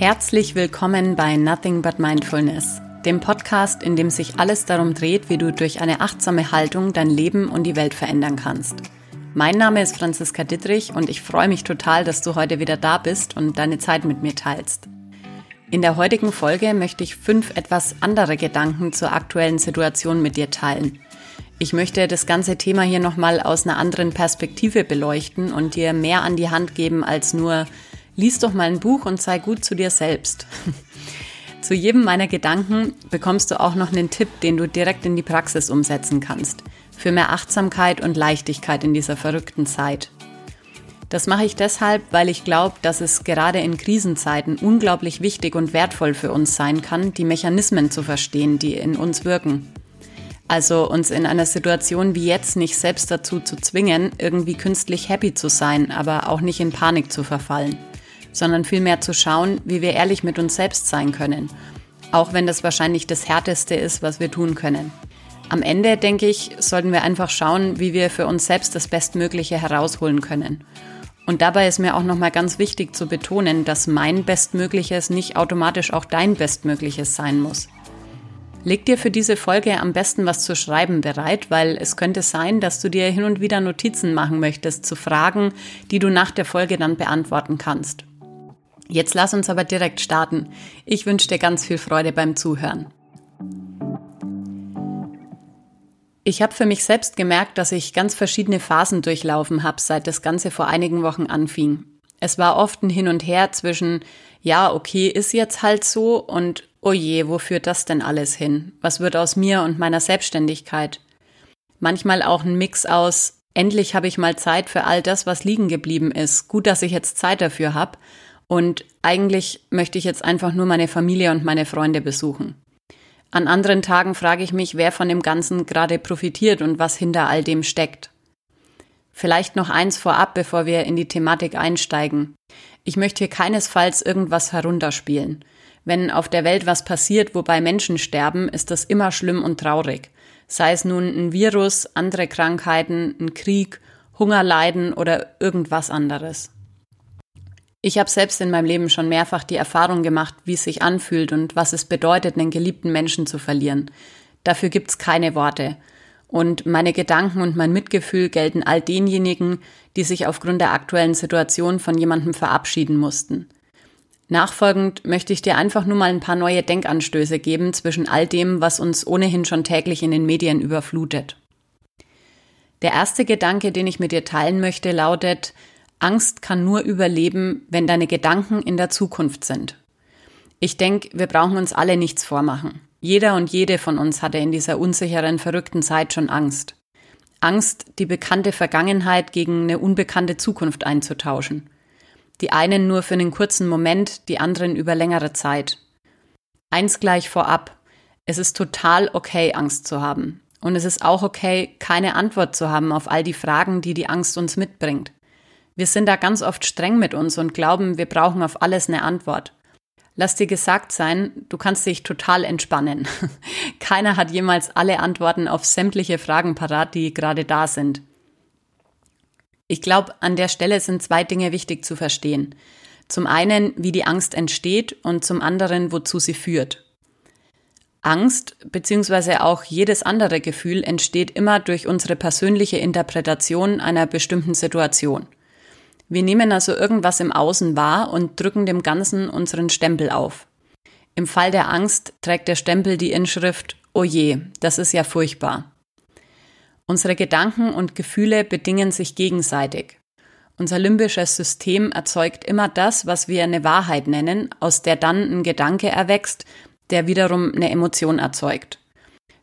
Herzlich willkommen bei Nothing But Mindfulness, dem Podcast, in dem sich alles darum dreht, wie du durch eine achtsame Haltung dein Leben und die Welt verändern kannst. Mein Name ist Franziska Dittrich und ich freue mich total, dass du heute wieder da bist und deine Zeit mit mir teilst. In der heutigen Folge möchte ich fünf etwas andere Gedanken zur aktuellen Situation mit dir teilen. Ich möchte das ganze Thema hier nochmal aus einer anderen Perspektive beleuchten und dir mehr an die Hand geben als nur lies doch mal ein Buch und sei gut zu dir selbst. zu jedem meiner Gedanken bekommst du auch noch einen Tipp, den du direkt in die Praxis umsetzen kannst. Für mehr Achtsamkeit und Leichtigkeit in dieser verrückten Zeit. Das mache ich deshalb, weil ich glaube, dass es gerade in Krisenzeiten unglaublich wichtig und wertvoll für uns sein kann, die Mechanismen zu verstehen, die in uns wirken. Also uns in einer Situation wie jetzt nicht selbst dazu zu zwingen, irgendwie künstlich happy zu sein, aber auch nicht in Panik zu verfallen sondern vielmehr zu schauen, wie wir ehrlich mit uns selbst sein können, auch wenn das wahrscheinlich das Härteste ist, was wir tun können. Am Ende, denke ich, sollten wir einfach schauen, wie wir für uns selbst das Bestmögliche herausholen können. Und dabei ist mir auch nochmal ganz wichtig zu betonen, dass mein Bestmögliches nicht automatisch auch dein Bestmögliches sein muss. Leg dir für diese Folge am besten was zu schreiben bereit, weil es könnte sein, dass du dir hin und wieder Notizen machen möchtest zu Fragen, die du nach der Folge dann beantworten kannst. Jetzt lass uns aber direkt starten. Ich wünsche dir ganz viel Freude beim Zuhören. Ich habe für mich selbst gemerkt, dass ich ganz verschiedene Phasen durchlaufen habe, seit das Ganze vor einigen Wochen anfing. Es war oft ein Hin und Her zwischen, ja, okay, ist jetzt halt so und, oh je, wo führt das denn alles hin? Was wird aus mir und meiner Selbstständigkeit? Manchmal auch ein Mix aus, endlich habe ich mal Zeit für all das, was liegen geblieben ist. Gut, dass ich jetzt Zeit dafür habe. Und eigentlich möchte ich jetzt einfach nur meine Familie und meine Freunde besuchen. An anderen Tagen frage ich mich, wer von dem Ganzen gerade profitiert und was hinter all dem steckt. Vielleicht noch eins vorab, bevor wir in die Thematik einsteigen. Ich möchte hier keinesfalls irgendwas herunterspielen. Wenn auf der Welt was passiert, wobei Menschen sterben, ist das immer schlimm und traurig. Sei es nun ein Virus, andere Krankheiten, ein Krieg, Hungerleiden oder irgendwas anderes. Ich habe selbst in meinem Leben schon mehrfach die Erfahrung gemacht, wie es sich anfühlt und was es bedeutet, einen geliebten Menschen zu verlieren. Dafür gibt's keine Worte. Und meine Gedanken und mein Mitgefühl gelten all denjenigen, die sich aufgrund der aktuellen Situation von jemandem verabschieden mussten. Nachfolgend möchte ich dir einfach nur mal ein paar neue Denkanstöße geben zwischen all dem, was uns ohnehin schon täglich in den Medien überflutet. Der erste Gedanke, den ich mit dir teilen möchte, lautet, Angst kann nur überleben, wenn deine Gedanken in der Zukunft sind. Ich denke, wir brauchen uns alle nichts vormachen. Jeder und jede von uns hatte in dieser unsicheren, verrückten Zeit schon Angst. Angst, die bekannte Vergangenheit gegen eine unbekannte Zukunft einzutauschen. Die einen nur für einen kurzen Moment, die anderen über längere Zeit. Eins gleich vorab. Es ist total okay, Angst zu haben. Und es ist auch okay, keine Antwort zu haben auf all die Fragen, die die Angst uns mitbringt. Wir sind da ganz oft streng mit uns und glauben, wir brauchen auf alles eine Antwort. Lass dir gesagt sein, du kannst dich total entspannen. Keiner hat jemals alle Antworten auf sämtliche Fragen parat, die gerade da sind. Ich glaube, an der Stelle sind zwei Dinge wichtig zu verstehen. Zum einen, wie die Angst entsteht und zum anderen, wozu sie führt. Angst beziehungsweise auch jedes andere Gefühl entsteht immer durch unsere persönliche Interpretation einer bestimmten Situation. Wir nehmen also irgendwas im Außen wahr und drücken dem Ganzen unseren Stempel auf. Im Fall der Angst trägt der Stempel die Inschrift Oh je, das ist ja furchtbar. Unsere Gedanken und Gefühle bedingen sich gegenseitig. Unser limbisches System erzeugt immer das, was wir eine Wahrheit nennen, aus der dann ein Gedanke erwächst, der wiederum eine Emotion erzeugt.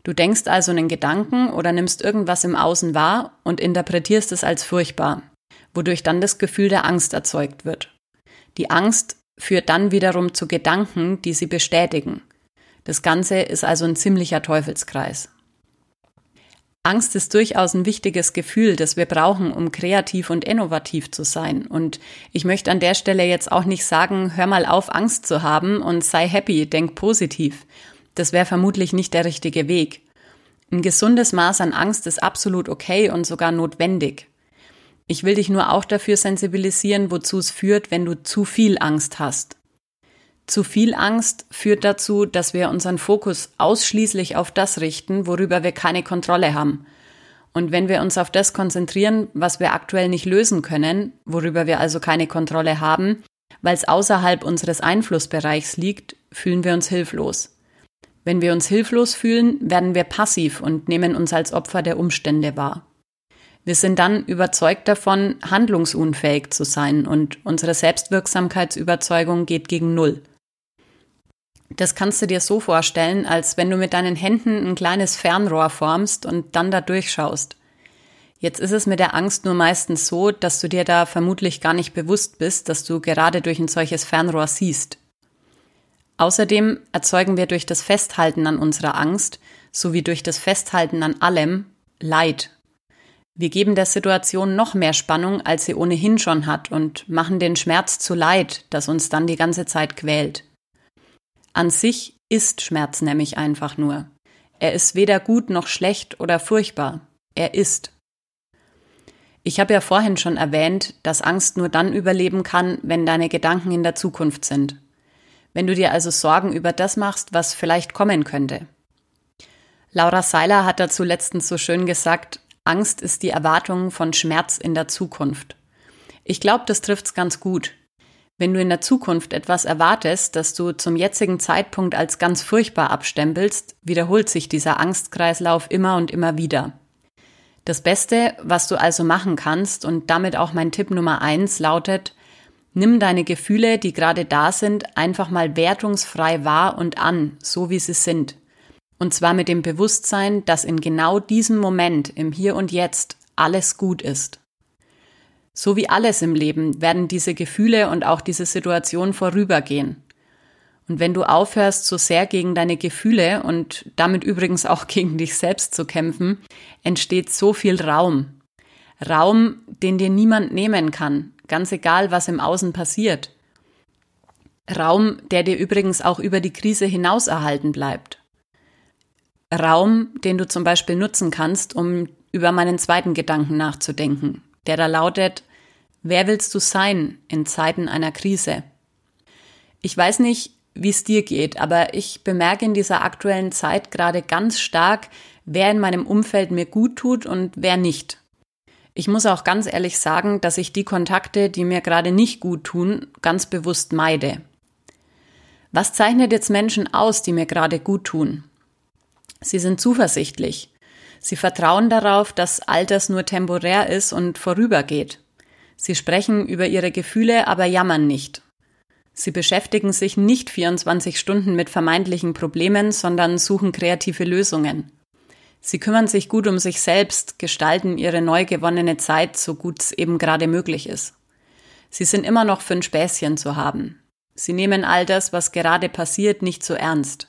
Du denkst also einen Gedanken oder nimmst irgendwas im Außen wahr und interpretierst es als furchtbar wodurch dann das Gefühl der Angst erzeugt wird. Die Angst führt dann wiederum zu Gedanken, die sie bestätigen. Das Ganze ist also ein ziemlicher Teufelskreis. Angst ist durchaus ein wichtiges Gefühl, das wir brauchen, um kreativ und innovativ zu sein. Und ich möchte an der Stelle jetzt auch nicht sagen, hör mal auf, Angst zu haben und sei happy, denk positiv. Das wäre vermutlich nicht der richtige Weg. Ein gesundes Maß an Angst ist absolut okay und sogar notwendig. Ich will dich nur auch dafür sensibilisieren, wozu es führt, wenn du zu viel Angst hast. Zu viel Angst führt dazu, dass wir unseren Fokus ausschließlich auf das richten, worüber wir keine Kontrolle haben. Und wenn wir uns auf das konzentrieren, was wir aktuell nicht lösen können, worüber wir also keine Kontrolle haben, weil es außerhalb unseres Einflussbereichs liegt, fühlen wir uns hilflos. Wenn wir uns hilflos fühlen, werden wir passiv und nehmen uns als Opfer der Umstände wahr. Wir sind dann überzeugt davon, handlungsunfähig zu sein und unsere Selbstwirksamkeitsüberzeugung geht gegen Null. Das kannst du dir so vorstellen, als wenn du mit deinen Händen ein kleines Fernrohr formst und dann da durchschaust. Jetzt ist es mit der Angst nur meistens so, dass du dir da vermutlich gar nicht bewusst bist, dass du gerade durch ein solches Fernrohr siehst. Außerdem erzeugen wir durch das Festhalten an unserer Angst sowie durch das Festhalten an allem Leid wir geben der Situation noch mehr Spannung, als sie ohnehin schon hat und machen den Schmerz zu Leid, das uns dann die ganze Zeit quält. An sich ist Schmerz nämlich einfach nur. Er ist weder gut noch schlecht oder furchtbar. Er ist. Ich habe ja vorhin schon erwähnt, dass Angst nur dann überleben kann, wenn deine Gedanken in der Zukunft sind. Wenn du dir also Sorgen über das machst, was vielleicht kommen könnte. Laura Seiler hat dazu letztens so schön gesagt, Angst ist die Erwartung von Schmerz in der Zukunft. Ich glaube, das trifft's ganz gut. Wenn du in der Zukunft etwas erwartest, das du zum jetzigen Zeitpunkt als ganz furchtbar abstempelst, wiederholt sich dieser Angstkreislauf immer und immer wieder. Das Beste, was du also machen kannst, und damit auch mein Tipp Nummer eins lautet, nimm deine Gefühle, die gerade da sind, einfach mal wertungsfrei wahr und an, so wie sie sind. Und zwar mit dem Bewusstsein, dass in genau diesem Moment, im Hier und Jetzt, alles gut ist. So wie alles im Leben werden diese Gefühle und auch diese Situation vorübergehen. Und wenn du aufhörst, so sehr gegen deine Gefühle und damit übrigens auch gegen dich selbst zu kämpfen, entsteht so viel Raum. Raum, den dir niemand nehmen kann, ganz egal, was im Außen passiert. Raum, der dir übrigens auch über die Krise hinaus erhalten bleibt. Raum, den du zum Beispiel nutzen kannst, um über meinen zweiten Gedanken nachzudenken, der da lautet, wer willst du sein in Zeiten einer Krise? Ich weiß nicht, wie es dir geht, aber ich bemerke in dieser aktuellen Zeit gerade ganz stark, wer in meinem Umfeld mir gut tut und wer nicht. Ich muss auch ganz ehrlich sagen, dass ich die Kontakte, die mir gerade nicht gut tun, ganz bewusst meide. Was zeichnet jetzt Menschen aus, die mir gerade gut tun? Sie sind zuversichtlich. Sie vertrauen darauf, dass all das nur temporär ist und vorübergeht. Sie sprechen über ihre Gefühle, aber jammern nicht. Sie beschäftigen sich nicht 24 Stunden mit vermeintlichen Problemen, sondern suchen kreative Lösungen. Sie kümmern sich gut um sich selbst, gestalten ihre neu gewonnene Zeit so gut es eben gerade möglich ist. Sie sind immer noch für ein Späßchen zu haben. Sie nehmen all das, was gerade passiert, nicht so ernst.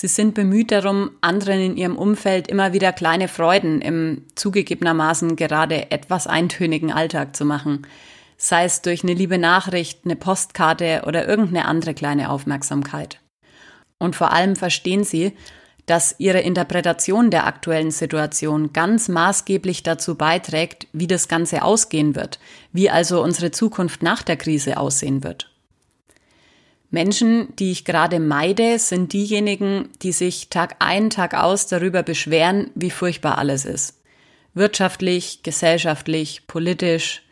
Sie sind bemüht darum, anderen in ihrem Umfeld immer wieder kleine Freuden im zugegebenermaßen gerade etwas eintönigen Alltag zu machen. Sei es durch eine liebe Nachricht, eine Postkarte oder irgendeine andere kleine Aufmerksamkeit. Und vor allem verstehen sie, dass ihre Interpretation der aktuellen Situation ganz maßgeblich dazu beiträgt, wie das Ganze ausgehen wird, wie also unsere Zukunft nach der Krise aussehen wird. Menschen, die ich gerade meide, sind diejenigen, die sich Tag ein, Tag aus darüber beschweren, wie furchtbar alles ist. Wirtschaftlich, gesellschaftlich, politisch.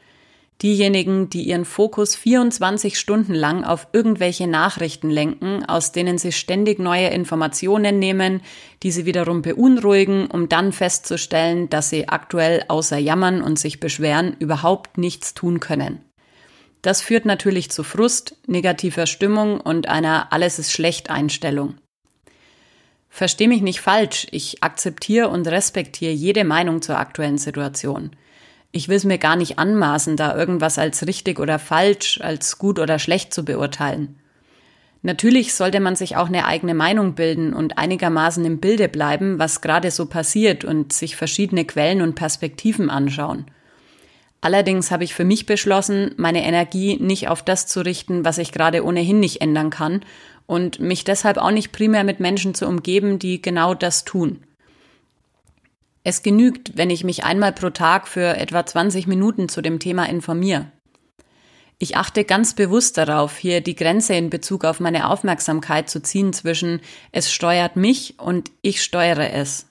Diejenigen, die ihren Fokus 24 Stunden lang auf irgendwelche Nachrichten lenken, aus denen sie ständig neue Informationen nehmen, die sie wiederum beunruhigen, um dann festzustellen, dass sie aktuell außer jammern und sich beschweren überhaupt nichts tun können. Das führt natürlich zu Frust, negativer Stimmung und einer Alles ist schlecht Einstellung. Versteh mich nicht falsch, ich akzeptiere und respektiere jede Meinung zur aktuellen Situation. Ich will es mir gar nicht anmaßen, da irgendwas als richtig oder falsch, als gut oder schlecht zu beurteilen. Natürlich sollte man sich auch eine eigene Meinung bilden und einigermaßen im Bilde bleiben, was gerade so passiert und sich verschiedene Quellen und Perspektiven anschauen. Allerdings habe ich für mich beschlossen, meine Energie nicht auf das zu richten, was ich gerade ohnehin nicht ändern kann und mich deshalb auch nicht primär mit Menschen zu umgeben, die genau das tun. Es genügt, wenn ich mich einmal pro Tag für etwa 20 Minuten zu dem Thema informiere. Ich achte ganz bewusst darauf, hier die Grenze in Bezug auf meine Aufmerksamkeit zu ziehen zwischen es steuert mich und ich steuere es.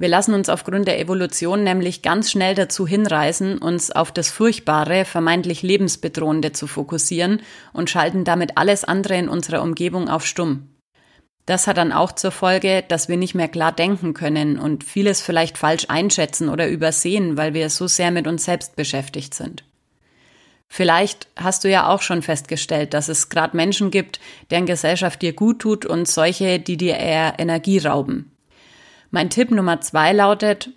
Wir lassen uns aufgrund der Evolution nämlich ganz schnell dazu hinreißen, uns auf das Furchtbare, vermeintlich Lebensbedrohende zu fokussieren und schalten damit alles andere in unserer Umgebung auf Stumm. Das hat dann auch zur Folge, dass wir nicht mehr klar denken können und vieles vielleicht falsch einschätzen oder übersehen, weil wir so sehr mit uns selbst beschäftigt sind. Vielleicht hast du ja auch schon festgestellt, dass es gerade Menschen gibt, deren Gesellschaft dir gut tut und solche, die dir eher Energie rauben. Mein Tipp Nummer zwei lautet,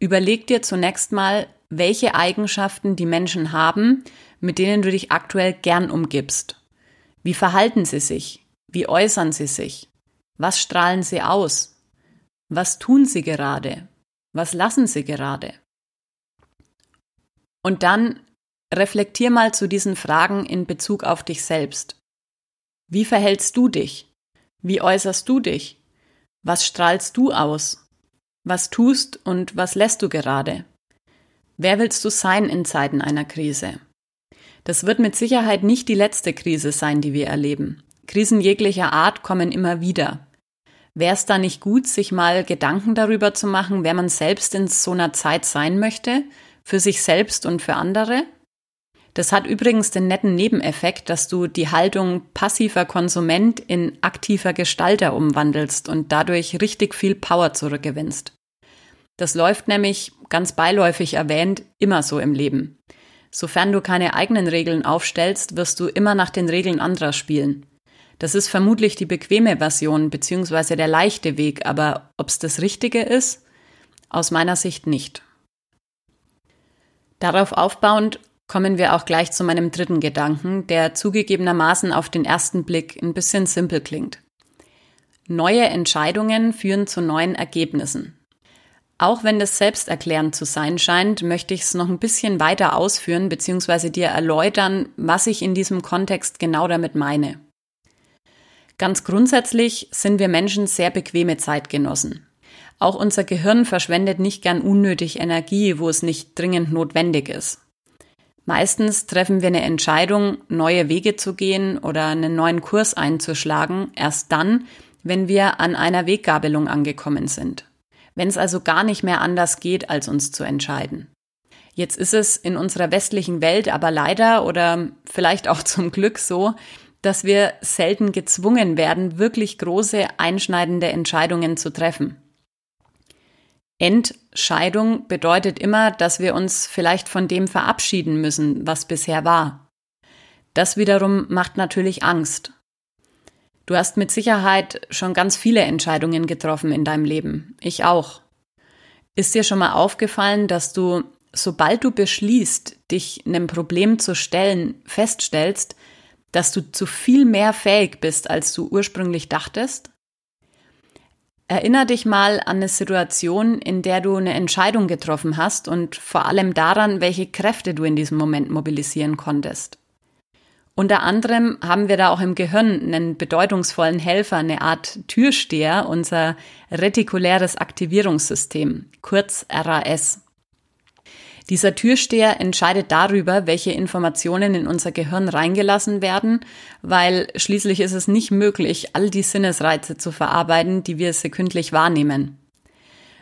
überleg dir zunächst mal, welche Eigenschaften die Menschen haben, mit denen du dich aktuell gern umgibst. Wie verhalten sie sich? Wie äußern sie sich? Was strahlen sie aus? Was tun sie gerade? Was lassen sie gerade? Und dann reflektier mal zu diesen Fragen in Bezug auf dich selbst. Wie verhältst du dich? Wie äußerst du dich? Was strahlst du aus? Was tust und was lässt du gerade? Wer willst du sein in Zeiten einer Krise? Das wird mit Sicherheit nicht die letzte Krise sein, die wir erleben. Krisen jeglicher Art kommen immer wieder. Wäre es da nicht gut, sich mal Gedanken darüber zu machen, wer man selbst in so einer Zeit sein möchte, für sich selbst und für andere? Das hat übrigens den netten Nebeneffekt, dass du die Haltung passiver Konsument in aktiver Gestalter umwandelst und dadurch richtig viel Power zurückgewinnst. Das läuft nämlich, ganz beiläufig erwähnt, immer so im Leben. Sofern du keine eigenen Regeln aufstellst, wirst du immer nach den Regeln anderer spielen. Das ist vermutlich die bequeme Version bzw. der leichte Weg, aber ob's das Richtige ist? Aus meiner Sicht nicht. Darauf aufbauend kommen wir auch gleich zu meinem dritten Gedanken, der zugegebenermaßen auf den ersten Blick ein bisschen simpel klingt. Neue Entscheidungen führen zu neuen Ergebnissen. Auch wenn das selbsterklärend zu sein scheint, möchte ich es noch ein bisschen weiter ausführen bzw. dir erläutern, was ich in diesem Kontext genau damit meine. Ganz grundsätzlich sind wir Menschen sehr bequeme Zeitgenossen. Auch unser Gehirn verschwendet nicht gern unnötig Energie, wo es nicht dringend notwendig ist. Meistens treffen wir eine Entscheidung, neue Wege zu gehen oder einen neuen Kurs einzuschlagen, erst dann, wenn wir an einer Weggabelung angekommen sind. Wenn es also gar nicht mehr anders geht, als uns zu entscheiden. Jetzt ist es in unserer westlichen Welt aber leider oder vielleicht auch zum Glück so, dass wir selten gezwungen werden, wirklich große, einschneidende Entscheidungen zu treffen. Entscheidung bedeutet immer, dass wir uns vielleicht von dem verabschieden müssen, was bisher war. Das wiederum macht natürlich Angst. Du hast mit Sicherheit schon ganz viele Entscheidungen getroffen in deinem Leben. Ich auch. Ist dir schon mal aufgefallen, dass du, sobald du beschließt, dich einem Problem zu stellen, feststellst, dass du zu viel mehr fähig bist, als du ursprünglich dachtest? Erinner dich mal an eine Situation, in der du eine Entscheidung getroffen hast und vor allem daran, welche Kräfte du in diesem Moment mobilisieren konntest. Unter anderem haben wir da auch im Gehirn einen bedeutungsvollen Helfer, eine Art Türsteher, unser retikuläres Aktivierungssystem, kurz RAS. Dieser Türsteher entscheidet darüber, welche Informationen in unser Gehirn reingelassen werden, weil schließlich ist es nicht möglich, all die Sinnesreize zu verarbeiten, die wir sekündlich wahrnehmen.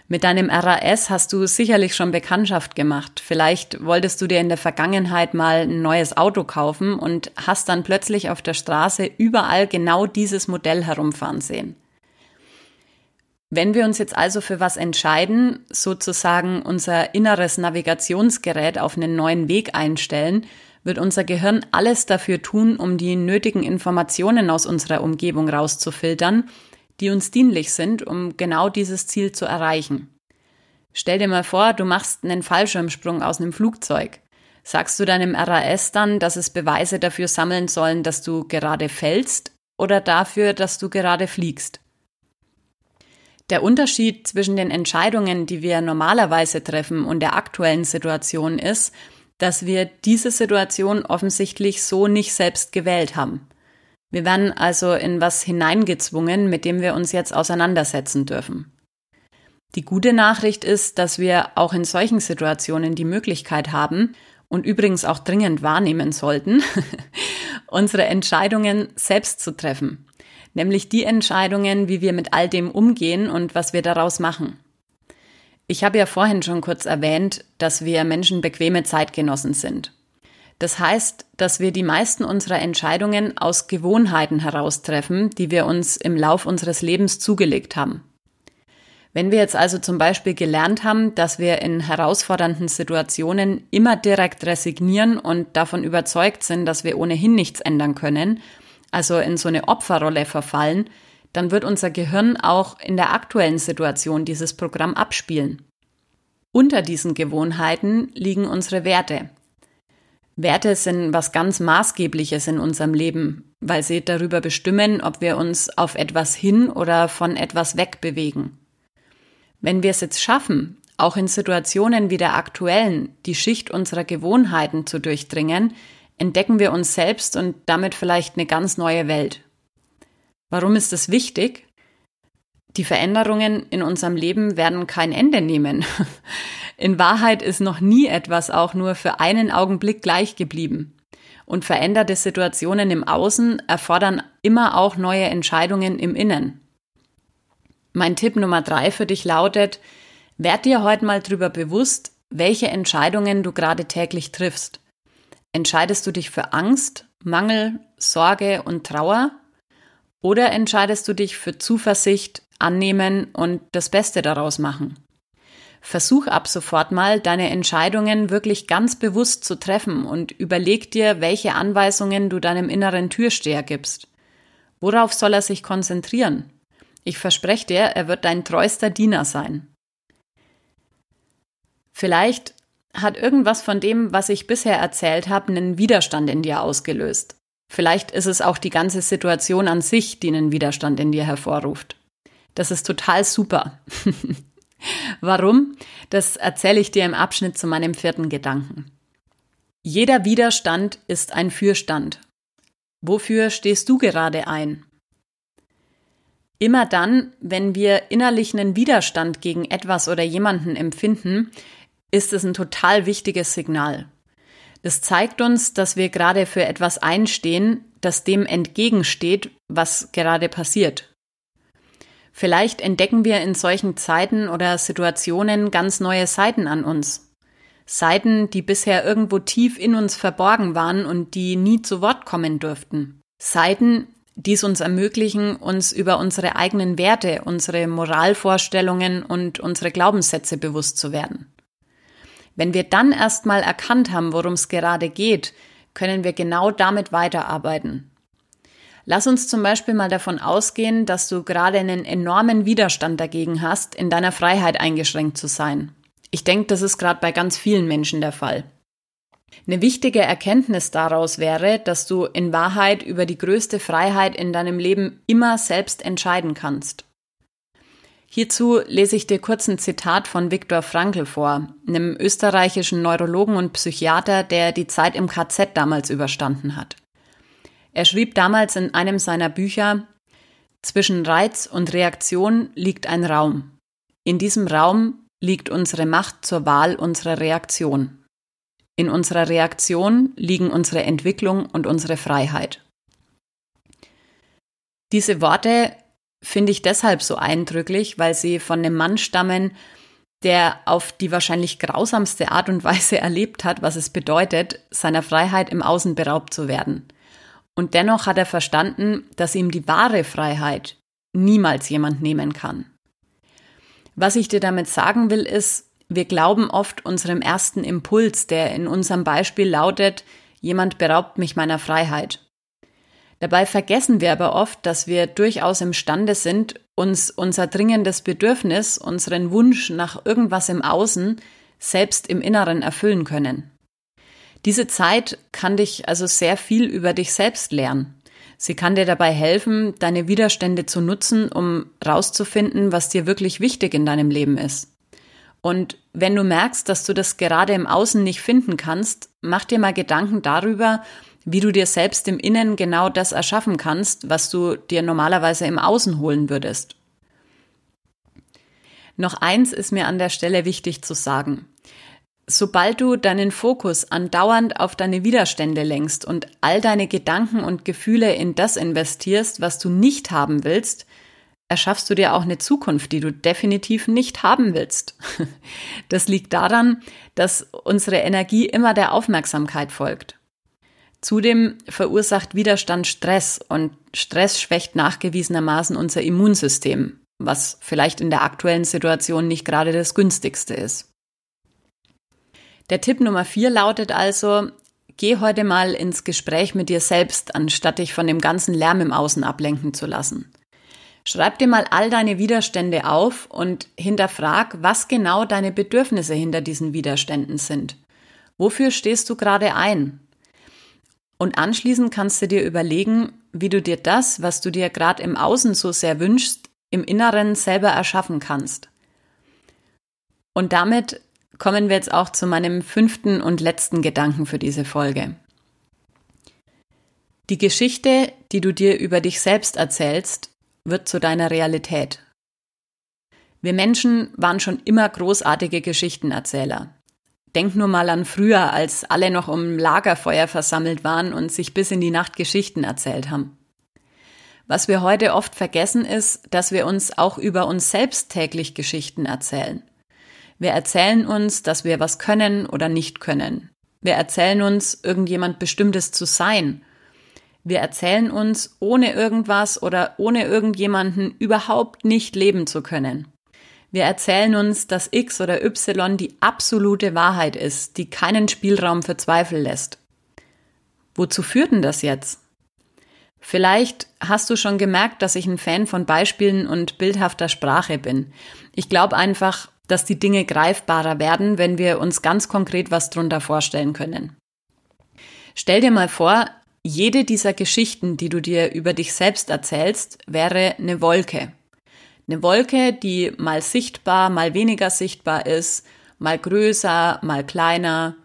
Mit deinem RAS hast du sicherlich schon Bekanntschaft gemacht. Vielleicht wolltest du dir in der Vergangenheit mal ein neues Auto kaufen und hast dann plötzlich auf der Straße überall genau dieses Modell herumfahren sehen. Wenn wir uns jetzt also für was entscheiden, sozusagen unser inneres Navigationsgerät auf einen neuen Weg einstellen, wird unser Gehirn alles dafür tun, um die nötigen Informationen aus unserer Umgebung rauszufiltern, die uns dienlich sind, um genau dieses Ziel zu erreichen. Stell dir mal vor, du machst einen Fallschirmsprung aus einem Flugzeug. Sagst du deinem RAS dann, dass es Beweise dafür sammeln sollen, dass du gerade fällst oder dafür, dass du gerade fliegst? Der Unterschied zwischen den Entscheidungen, die wir normalerweise treffen und der aktuellen Situation ist, dass wir diese Situation offensichtlich so nicht selbst gewählt haben. Wir werden also in was hineingezwungen, mit dem wir uns jetzt auseinandersetzen dürfen. Die gute Nachricht ist, dass wir auch in solchen Situationen die Möglichkeit haben, und übrigens auch dringend wahrnehmen sollten, unsere Entscheidungen selbst zu treffen. Nämlich die Entscheidungen, wie wir mit all dem umgehen und was wir daraus machen. Ich habe ja vorhin schon kurz erwähnt, dass wir Menschen bequeme Zeitgenossen sind. Das heißt, dass wir die meisten unserer Entscheidungen aus Gewohnheiten heraustreffen, die wir uns im Lauf unseres Lebens zugelegt haben. Wenn wir jetzt also zum Beispiel gelernt haben, dass wir in herausfordernden Situationen immer direkt resignieren und davon überzeugt sind, dass wir ohnehin nichts ändern können, also in so eine Opferrolle verfallen, dann wird unser Gehirn auch in der aktuellen Situation dieses Programm abspielen. Unter diesen Gewohnheiten liegen unsere Werte. Werte sind was ganz Maßgebliches in unserem Leben, weil sie darüber bestimmen, ob wir uns auf etwas hin oder von etwas weg bewegen. Wenn wir es jetzt schaffen, auch in Situationen wie der aktuellen die Schicht unserer Gewohnheiten zu durchdringen, entdecken wir uns selbst und damit vielleicht eine ganz neue Welt. Warum ist das wichtig? Die Veränderungen in unserem Leben werden kein Ende nehmen. In Wahrheit ist noch nie etwas auch nur für einen Augenblick gleich geblieben. Und veränderte Situationen im Außen erfordern immer auch neue Entscheidungen im Innen. Mein Tipp Nummer drei für dich lautet, werd dir heute mal drüber bewusst, welche Entscheidungen du gerade täglich triffst. Entscheidest du dich für Angst, Mangel, Sorge und Trauer? Oder entscheidest du dich für Zuversicht, Annehmen und das Beste daraus machen? Versuch ab sofort mal, deine Entscheidungen wirklich ganz bewusst zu treffen und überleg dir, welche Anweisungen du deinem inneren Türsteher gibst. Worauf soll er sich konzentrieren? Ich verspreche dir, er wird dein treuster Diener sein. Vielleicht hat irgendwas von dem, was ich bisher erzählt habe, einen Widerstand in dir ausgelöst. Vielleicht ist es auch die ganze Situation an sich, die einen Widerstand in dir hervorruft. Das ist total super. Warum? Das erzähle ich dir im Abschnitt zu meinem vierten Gedanken. Jeder Widerstand ist ein Fürstand. Wofür stehst du gerade ein? Immer dann, wenn wir innerlich einen Widerstand gegen etwas oder jemanden empfinden, ist es ein total wichtiges Signal. Das zeigt uns, dass wir gerade für etwas einstehen, das dem entgegensteht, was gerade passiert. Vielleicht entdecken wir in solchen Zeiten oder Situationen ganz neue Seiten an uns. Seiten, die bisher irgendwo tief in uns verborgen waren und die nie zu Wort kommen durften. Seiten, die es uns ermöglichen, uns über unsere eigenen Werte, unsere Moralvorstellungen und unsere Glaubenssätze bewusst zu werden. Wenn wir dann erstmal erkannt haben, worum es gerade geht, können wir genau damit weiterarbeiten. Lass uns zum Beispiel mal davon ausgehen, dass du gerade einen enormen Widerstand dagegen hast, in deiner Freiheit eingeschränkt zu sein. Ich denke, das ist gerade bei ganz vielen Menschen der Fall. Eine wichtige Erkenntnis daraus wäre, dass du in Wahrheit über die größte Freiheit in deinem Leben immer selbst entscheiden kannst. Hierzu lese ich dir kurz ein Zitat von Viktor Frankl vor, einem österreichischen Neurologen und Psychiater, der die Zeit im KZ damals überstanden hat. Er schrieb damals in einem seiner Bücher, zwischen Reiz und Reaktion liegt ein Raum. In diesem Raum liegt unsere Macht zur Wahl unserer Reaktion. In unserer Reaktion liegen unsere Entwicklung und unsere Freiheit. Diese Worte finde ich deshalb so eindrücklich, weil sie von einem Mann stammen, der auf die wahrscheinlich grausamste Art und Weise erlebt hat, was es bedeutet, seiner Freiheit im Außen beraubt zu werden. Und dennoch hat er verstanden, dass ihm die wahre Freiheit niemals jemand nehmen kann. Was ich dir damit sagen will, ist, wir glauben oft unserem ersten Impuls, der in unserem Beispiel lautet, jemand beraubt mich meiner Freiheit. Dabei vergessen wir aber oft, dass wir durchaus imstande sind, uns unser dringendes Bedürfnis, unseren Wunsch nach irgendwas im Außen selbst im Inneren erfüllen können. Diese Zeit kann dich also sehr viel über dich selbst lernen. Sie kann dir dabei helfen, deine Widerstände zu nutzen, um rauszufinden, was dir wirklich wichtig in deinem Leben ist. Und wenn du merkst, dass du das gerade im Außen nicht finden kannst, mach dir mal Gedanken darüber, wie du dir selbst im Innen genau das erschaffen kannst, was du dir normalerweise im Außen holen würdest. Noch eins ist mir an der Stelle wichtig zu sagen. Sobald du deinen Fokus andauernd auf deine Widerstände lenkst und all deine Gedanken und Gefühle in das investierst, was du nicht haben willst, erschaffst du dir auch eine Zukunft, die du definitiv nicht haben willst. Das liegt daran, dass unsere Energie immer der Aufmerksamkeit folgt. Zudem verursacht Widerstand Stress und Stress schwächt nachgewiesenermaßen unser Immunsystem, was vielleicht in der aktuellen Situation nicht gerade das günstigste ist. Der Tipp Nummer vier lautet also, geh heute mal ins Gespräch mit dir selbst, anstatt dich von dem ganzen Lärm im Außen ablenken zu lassen. Schreib dir mal all deine Widerstände auf und hinterfrag, was genau deine Bedürfnisse hinter diesen Widerständen sind. Wofür stehst du gerade ein? Und anschließend kannst du dir überlegen, wie du dir das, was du dir gerade im Außen so sehr wünschst, im Inneren selber erschaffen kannst. Und damit kommen wir jetzt auch zu meinem fünften und letzten Gedanken für diese Folge. Die Geschichte, die du dir über dich selbst erzählst, wird zu deiner Realität. Wir Menschen waren schon immer großartige Geschichtenerzähler. Denk nur mal an früher, als alle noch um Lagerfeuer versammelt waren und sich bis in die Nacht Geschichten erzählt haben. Was wir heute oft vergessen ist, dass wir uns auch über uns selbst täglich Geschichten erzählen. Wir erzählen uns, dass wir was können oder nicht können. Wir erzählen uns, irgendjemand Bestimmtes zu sein. Wir erzählen uns, ohne irgendwas oder ohne irgendjemanden überhaupt nicht leben zu können. Wir erzählen uns, dass X oder Y die absolute Wahrheit ist, die keinen Spielraum für Zweifel lässt. Wozu führt denn das jetzt? Vielleicht hast du schon gemerkt, dass ich ein Fan von Beispielen und bildhafter Sprache bin. Ich glaube einfach, dass die Dinge greifbarer werden, wenn wir uns ganz konkret was drunter vorstellen können. Stell dir mal vor, jede dieser Geschichten, die du dir über dich selbst erzählst, wäre eine Wolke. Eine Wolke, die mal sichtbar, mal weniger sichtbar ist, mal größer, mal kleiner.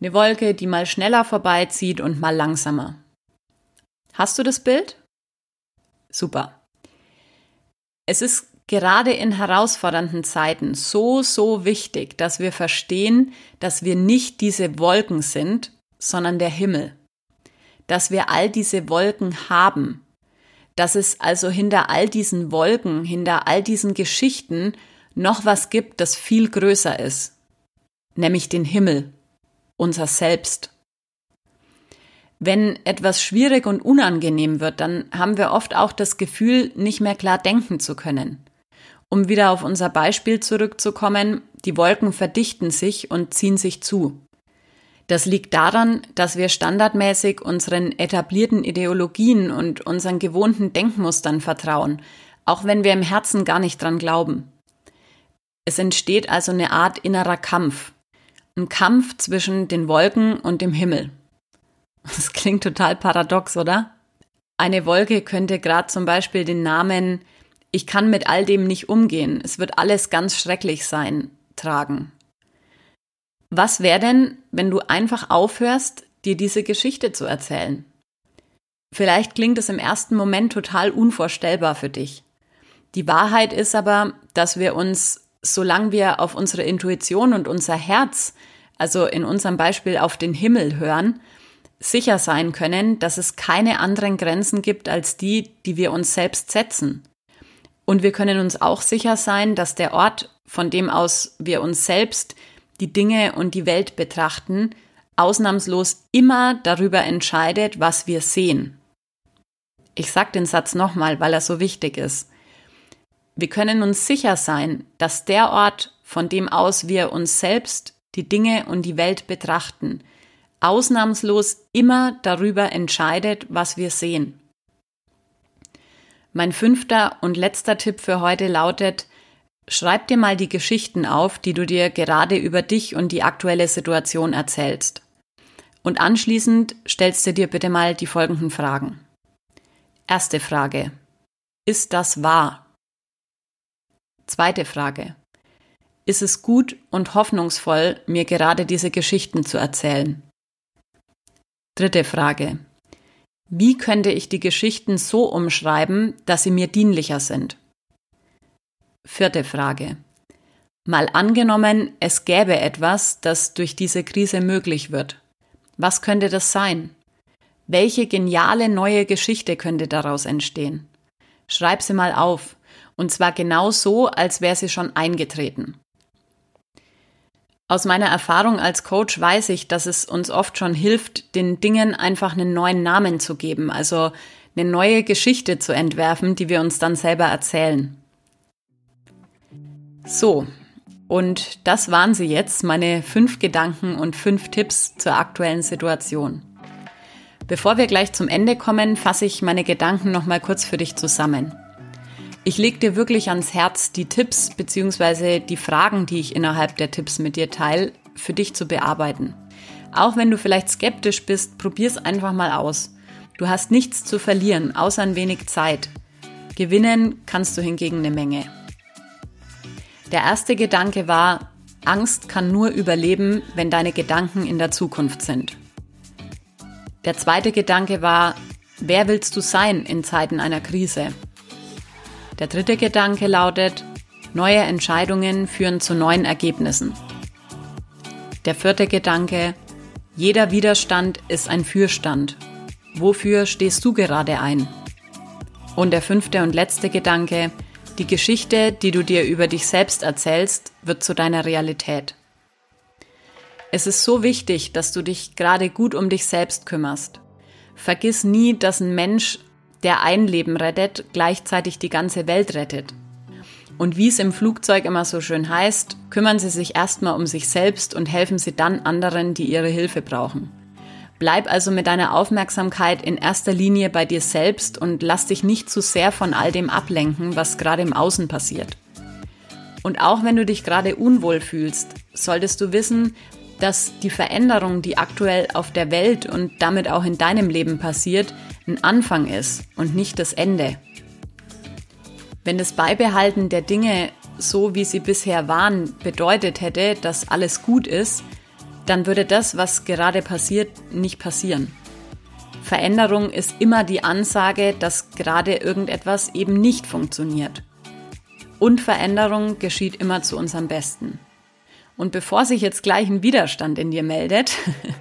Eine Wolke, die mal schneller vorbeizieht und mal langsamer. Hast du das Bild? Super. Es ist gerade in herausfordernden Zeiten so, so wichtig, dass wir verstehen, dass wir nicht diese Wolken sind, sondern der Himmel. Dass wir all diese Wolken haben. Dass es also hinter all diesen Wolken, hinter all diesen Geschichten noch was gibt, das viel größer ist. Nämlich den Himmel. Unser Selbst. Wenn etwas schwierig und unangenehm wird, dann haben wir oft auch das Gefühl, nicht mehr klar denken zu können. Um wieder auf unser Beispiel zurückzukommen, die Wolken verdichten sich und ziehen sich zu. Das liegt daran, dass wir standardmäßig unseren etablierten Ideologien und unseren gewohnten Denkmustern vertrauen, auch wenn wir im Herzen gar nicht dran glauben. Es entsteht also eine Art innerer Kampf. Ein Kampf zwischen den Wolken und dem Himmel. Das klingt total paradox, oder? Eine Wolke könnte gerade zum Beispiel den Namen ich kann mit all dem nicht umgehen, es wird alles ganz schrecklich sein, tragen. Was wäre denn, wenn du einfach aufhörst, dir diese Geschichte zu erzählen? Vielleicht klingt es im ersten Moment total unvorstellbar für dich. Die Wahrheit ist aber, dass wir uns, solange wir auf unsere Intuition und unser Herz, also in unserem Beispiel auf den Himmel hören, sicher sein können, dass es keine anderen Grenzen gibt als die, die wir uns selbst setzen. Und wir können uns auch sicher sein, dass der Ort, von dem aus wir uns selbst, die Dinge und die Welt betrachten, ausnahmslos immer darüber entscheidet, was wir sehen. Ich sage den Satz nochmal, weil er so wichtig ist. Wir können uns sicher sein, dass der Ort, von dem aus wir uns selbst, die Dinge und die Welt betrachten, ausnahmslos immer darüber entscheidet, was wir sehen. Mein fünfter und letzter Tipp für heute lautet, schreib dir mal die Geschichten auf, die du dir gerade über dich und die aktuelle Situation erzählst. Und anschließend stellst du dir bitte mal die folgenden Fragen. Erste Frage. Ist das wahr? Zweite Frage. Ist es gut und hoffnungsvoll, mir gerade diese Geschichten zu erzählen? Dritte Frage. Wie könnte ich die Geschichten so umschreiben, dass sie mir dienlicher sind? Vierte Frage. Mal angenommen, es gäbe etwas, das durch diese Krise möglich wird. Was könnte das sein? Welche geniale neue Geschichte könnte daraus entstehen? Schreib sie mal auf. Und zwar genau so, als wäre sie schon eingetreten. Aus meiner Erfahrung als Coach weiß ich, dass es uns oft schon hilft, den Dingen einfach einen neuen Namen zu geben, also eine neue Geschichte zu entwerfen, die wir uns dann selber erzählen. So, und das waren sie jetzt, meine fünf Gedanken und fünf Tipps zur aktuellen Situation. Bevor wir gleich zum Ende kommen, fasse ich meine Gedanken nochmal kurz für dich zusammen. Ich lege dir wirklich ans Herz, die Tipps bzw. die Fragen, die ich innerhalb der Tipps mit dir teile, für dich zu bearbeiten. Auch wenn du vielleicht skeptisch bist, probier's einfach mal aus. Du hast nichts zu verlieren, außer ein wenig Zeit. Gewinnen kannst du hingegen eine Menge. Der erste Gedanke war, Angst kann nur überleben, wenn deine Gedanken in der Zukunft sind. Der zweite Gedanke war, wer willst du sein in Zeiten einer Krise? Der dritte Gedanke lautet, neue Entscheidungen führen zu neuen Ergebnissen. Der vierte Gedanke, jeder Widerstand ist ein Fürstand. Wofür stehst du gerade ein? Und der fünfte und letzte Gedanke, die Geschichte, die du dir über dich selbst erzählst, wird zu deiner Realität. Es ist so wichtig, dass du dich gerade gut um dich selbst kümmerst. Vergiss nie, dass ein Mensch, der ein Leben rettet, gleichzeitig die ganze Welt rettet. Und wie es im Flugzeug immer so schön heißt, kümmern Sie sich erstmal um sich selbst und helfen Sie dann anderen, die Ihre Hilfe brauchen. Bleib also mit deiner Aufmerksamkeit in erster Linie bei dir selbst und lass dich nicht zu sehr von all dem ablenken, was gerade im Außen passiert. Und auch wenn du dich gerade unwohl fühlst, solltest du wissen, dass die Veränderung, die aktuell auf der Welt und damit auch in deinem Leben passiert, ein Anfang ist und nicht das Ende. Wenn das Beibehalten der Dinge so, wie sie bisher waren, bedeutet hätte, dass alles gut ist, dann würde das, was gerade passiert, nicht passieren. Veränderung ist immer die Ansage, dass gerade irgendetwas eben nicht funktioniert. Und Veränderung geschieht immer zu unserem Besten. Und bevor sich jetzt gleich ein Widerstand in dir meldet,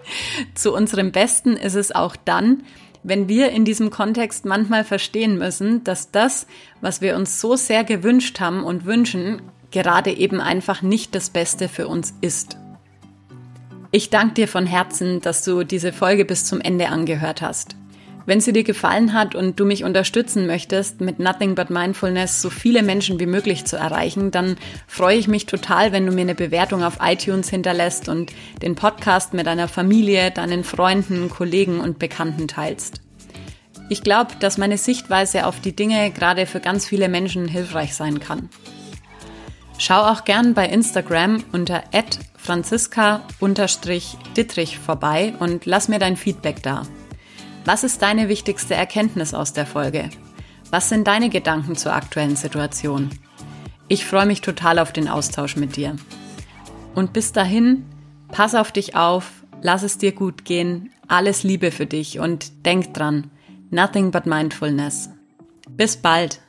zu unserem Besten ist es auch dann, wenn wir in diesem Kontext manchmal verstehen müssen, dass das, was wir uns so sehr gewünscht haben und wünschen, gerade eben einfach nicht das Beste für uns ist. Ich danke dir von Herzen, dass du diese Folge bis zum Ende angehört hast. Wenn sie dir gefallen hat und du mich unterstützen möchtest, mit Nothing But Mindfulness so viele Menschen wie möglich zu erreichen, dann freue ich mich total, wenn du mir eine Bewertung auf iTunes hinterlässt und den Podcast mit deiner Familie, deinen Freunden, Kollegen und Bekannten teilst. Ich glaube, dass meine Sichtweise auf die Dinge gerade für ganz viele Menschen hilfreich sein kann. Schau auch gern bei Instagram unter franziska-dittrich vorbei und lass mir dein Feedback da. Was ist deine wichtigste Erkenntnis aus der Folge? Was sind deine Gedanken zur aktuellen Situation? Ich freue mich total auf den Austausch mit dir. Und bis dahin, pass auf dich auf, lass es dir gut gehen, alles Liebe für dich und denk dran, nothing but mindfulness. Bis bald!